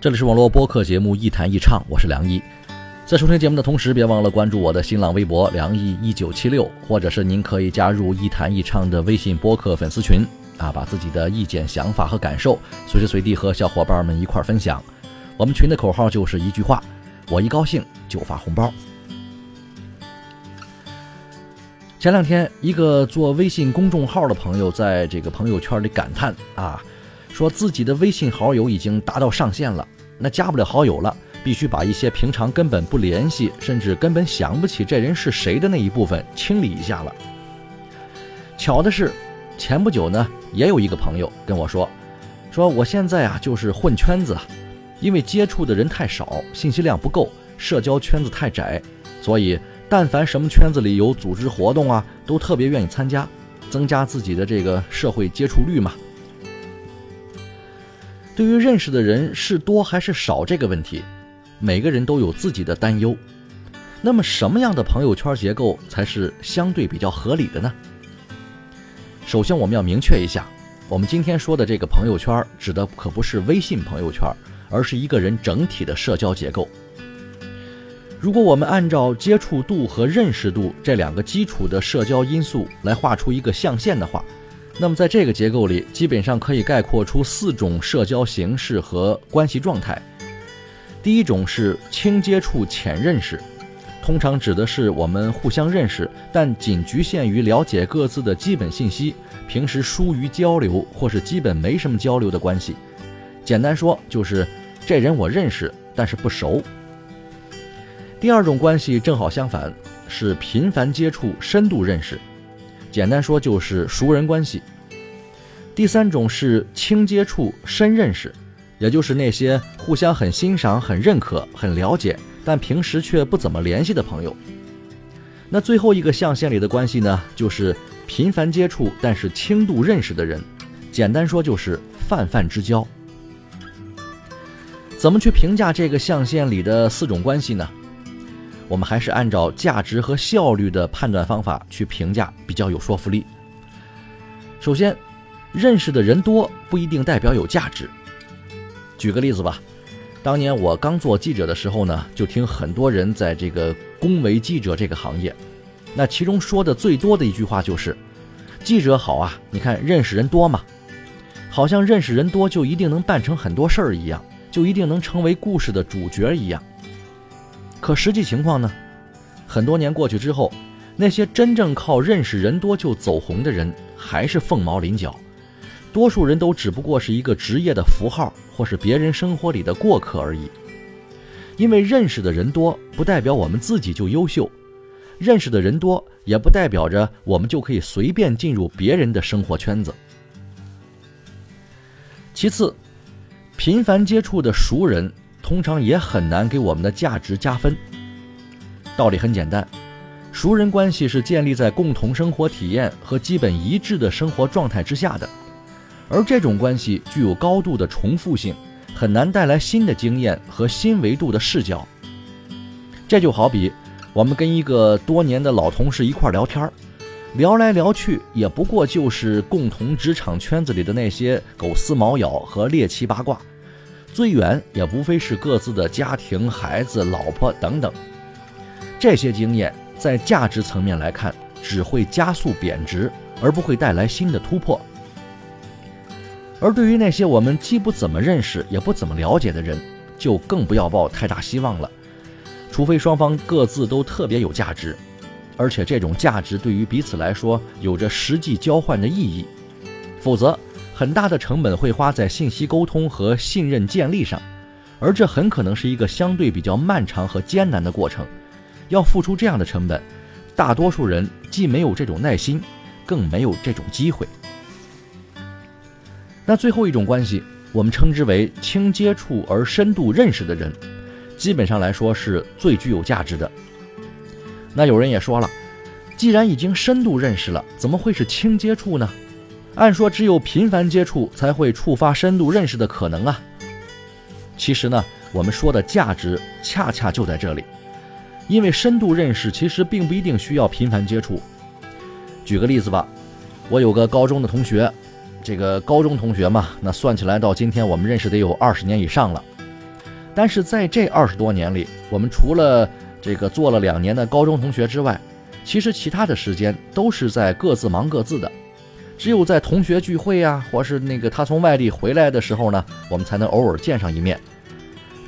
这里是网络播客节目《一弹一唱》，我是梁毅。在收听节目的同时，别忘了关注我的新浪微博“梁毅一九七六”，或者是您可以加入“一弹一唱”的微信播客粉丝群啊，把自己的意见、想法和感受随时随地和小伙伴们一块分享。我们群的口号就是一句话：我一高兴就发红包。前两天，一个做微信公众号的朋友在这个朋友圈里感叹啊。说自己的微信好友已经达到上限了，那加不了好友了，必须把一些平常根本不联系，甚至根本想不起这人是谁的那一部分清理一下了。巧的是，前不久呢，也有一个朋友跟我说，说我现在啊就是混圈子，因为接触的人太少，信息量不够，社交圈子太窄，所以但凡什么圈子里有组织活动啊，都特别愿意参加，增加自己的这个社会接触率嘛。对于认识的人是多还是少这个问题，每个人都有自己的担忧。那么，什么样的朋友圈结构才是相对比较合理的呢？首先，我们要明确一下，我们今天说的这个朋友圈指的可不是微信朋友圈，而是一个人整体的社交结构。如果我们按照接触度和认识度这两个基础的社交因素来画出一个象限的话，那么，在这个结构里，基本上可以概括出四种社交形式和关系状态。第一种是轻接触、浅认识，通常指的是我们互相认识，但仅局限于了解各自的基本信息，平时疏于交流或是基本没什么交流的关系。简单说，就是这人我认识，但是不熟。第二种关系正好相反，是频繁接触、深度认识。简单说就是熟人关系。第三种是轻接触深认识，也就是那些互相很欣赏、很认可、很了解，但平时却不怎么联系的朋友。那最后一个象限里的关系呢，就是频繁接触但是轻度认识的人。简单说就是泛泛之交。怎么去评价这个象限里的四种关系呢？我们还是按照价值和效率的判断方法去评价，比较有说服力。首先，认识的人多不一定代表有价值。举个例子吧，当年我刚做记者的时候呢，就听很多人在这个恭维记者这个行业。那其中说的最多的一句话就是：“记者好啊，你看认识人多嘛，好像认识人多就一定能办成很多事儿一样，就一定能成为故事的主角一样。”可实际情况呢？很多年过去之后，那些真正靠认识人多就走红的人，还是凤毛麟角。多数人都只不过是一个职业的符号，或是别人生活里的过客而已。因为认识的人多，不代表我们自己就优秀；认识的人多，也不代表着我们就可以随便进入别人的生活圈子。其次，频繁接触的熟人。通常也很难给我们的价值加分。道理很简单，熟人关系是建立在共同生活体验和基本一致的生活状态之下的，而这种关系具有高度的重复性，很难带来新的经验和新维度的视角。这就好比我们跟一个多年的老同事一块聊天聊来聊去也不过就是共同职场圈子里的那些狗丝毛咬和猎奇八卦。最远也无非是各自的家庭、孩子、老婆等等，这些经验在价值层面来看，只会加速贬值，而不会带来新的突破。而对于那些我们既不怎么认识，也不怎么了解的人，就更不要抱太大希望了。除非双方各自都特别有价值，而且这种价值对于彼此来说有着实际交换的意义，否则。很大的成本会花在信息沟通和信任建立上，而这很可能是一个相对比较漫长和艰难的过程。要付出这样的成本，大多数人既没有这种耐心，更没有这种机会。那最后一种关系我们称之为轻接触而深度认识的人，基本上来说是最具有价值的。那有人也说了，既然已经深度认识了，怎么会是轻接触呢？按说只有频繁接触才会触发深度认识的可能啊。其实呢，我们说的价值恰恰就在这里，因为深度认识其实并不一定需要频繁接触。举个例子吧，我有个高中的同学。这个高中同学嘛，那算起来到今天我们认识得有二十年以上了。但是在这二十多年里，我们除了这个做了两年的高中同学之外，其实其他的时间都是在各自忙各自的。只有在同学聚会呀，或是那个他从外地回来的时候呢，我们才能偶尔见上一面。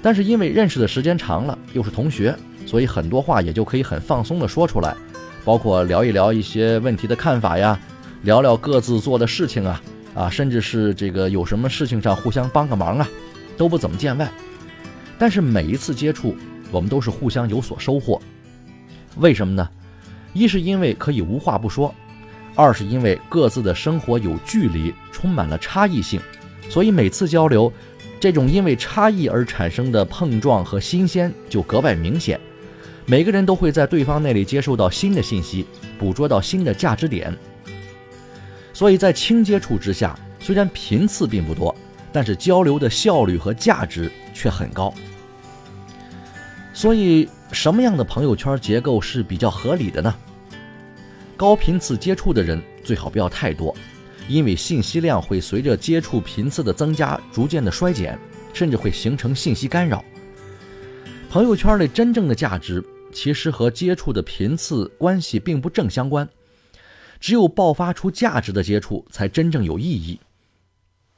但是因为认识的时间长了，又是同学，所以很多话也就可以很放松的说出来，包括聊一聊一些问题的看法呀，聊聊各自做的事情啊。啊，甚至是这个有什么事情上互相帮个忙啊，都不怎么见外。但是每一次接触，我们都是互相有所收获。为什么呢？一是因为可以无话不说，二是因为各自的生活有距离，充满了差异性，所以每次交流，这种因为差异而产生的碰撞和新鲜就格外明显。每个人都会在对方那里接受到新的信息，捕捉到新的价值点。所以在轻接触之下，虽然频次并不多，但是交流的效率和价值却很高。所以，什么样的朋友圈结构是比较合理的呢？高频次接触的人最好不要太多，因为信息量会随着接触频次的增加逐渐的衰减，甚至会形成信息干扰。朋友圈里真正的价值，其实和接触的频次关系并不正相关。只有爆发出价值的接触，才真正有意义。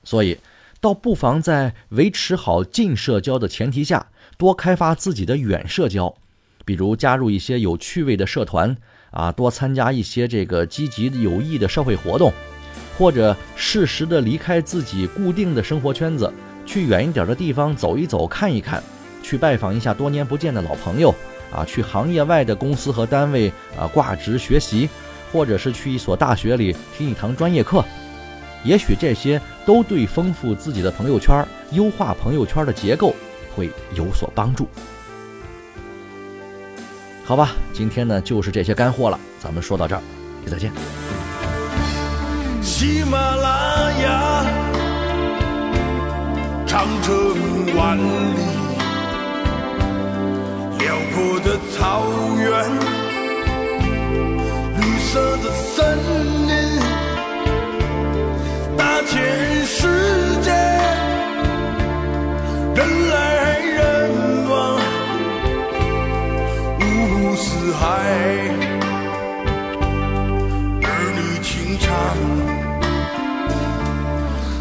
所以，倒不妨在维持好近社交的前提下，多开发自己的远社交，比如加入一些有趣味的社团啊，多参加一些这个积极有益的社会活动，或者适时的离开自己固定的生活圈子，去远一点的地方走一走、看一看，去拜访一下多年不见的老朋友啊，去行业外的公司和单位啊挂职学习。或者是去一所大学里听一堂专业课，也许这些都对丰富自己的朋友圈、优化朋友圈的结构会有所帮助。好吧，今天呢就是这些干货了，咱们说到这儿，再见。喜马拉雅，长城万里，辽阔的草原。色的森林，四海，儿女情长，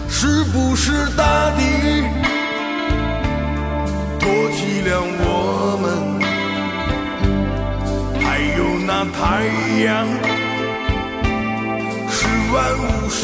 是不是大地？多凄凉？我们还有那太阳。是万物生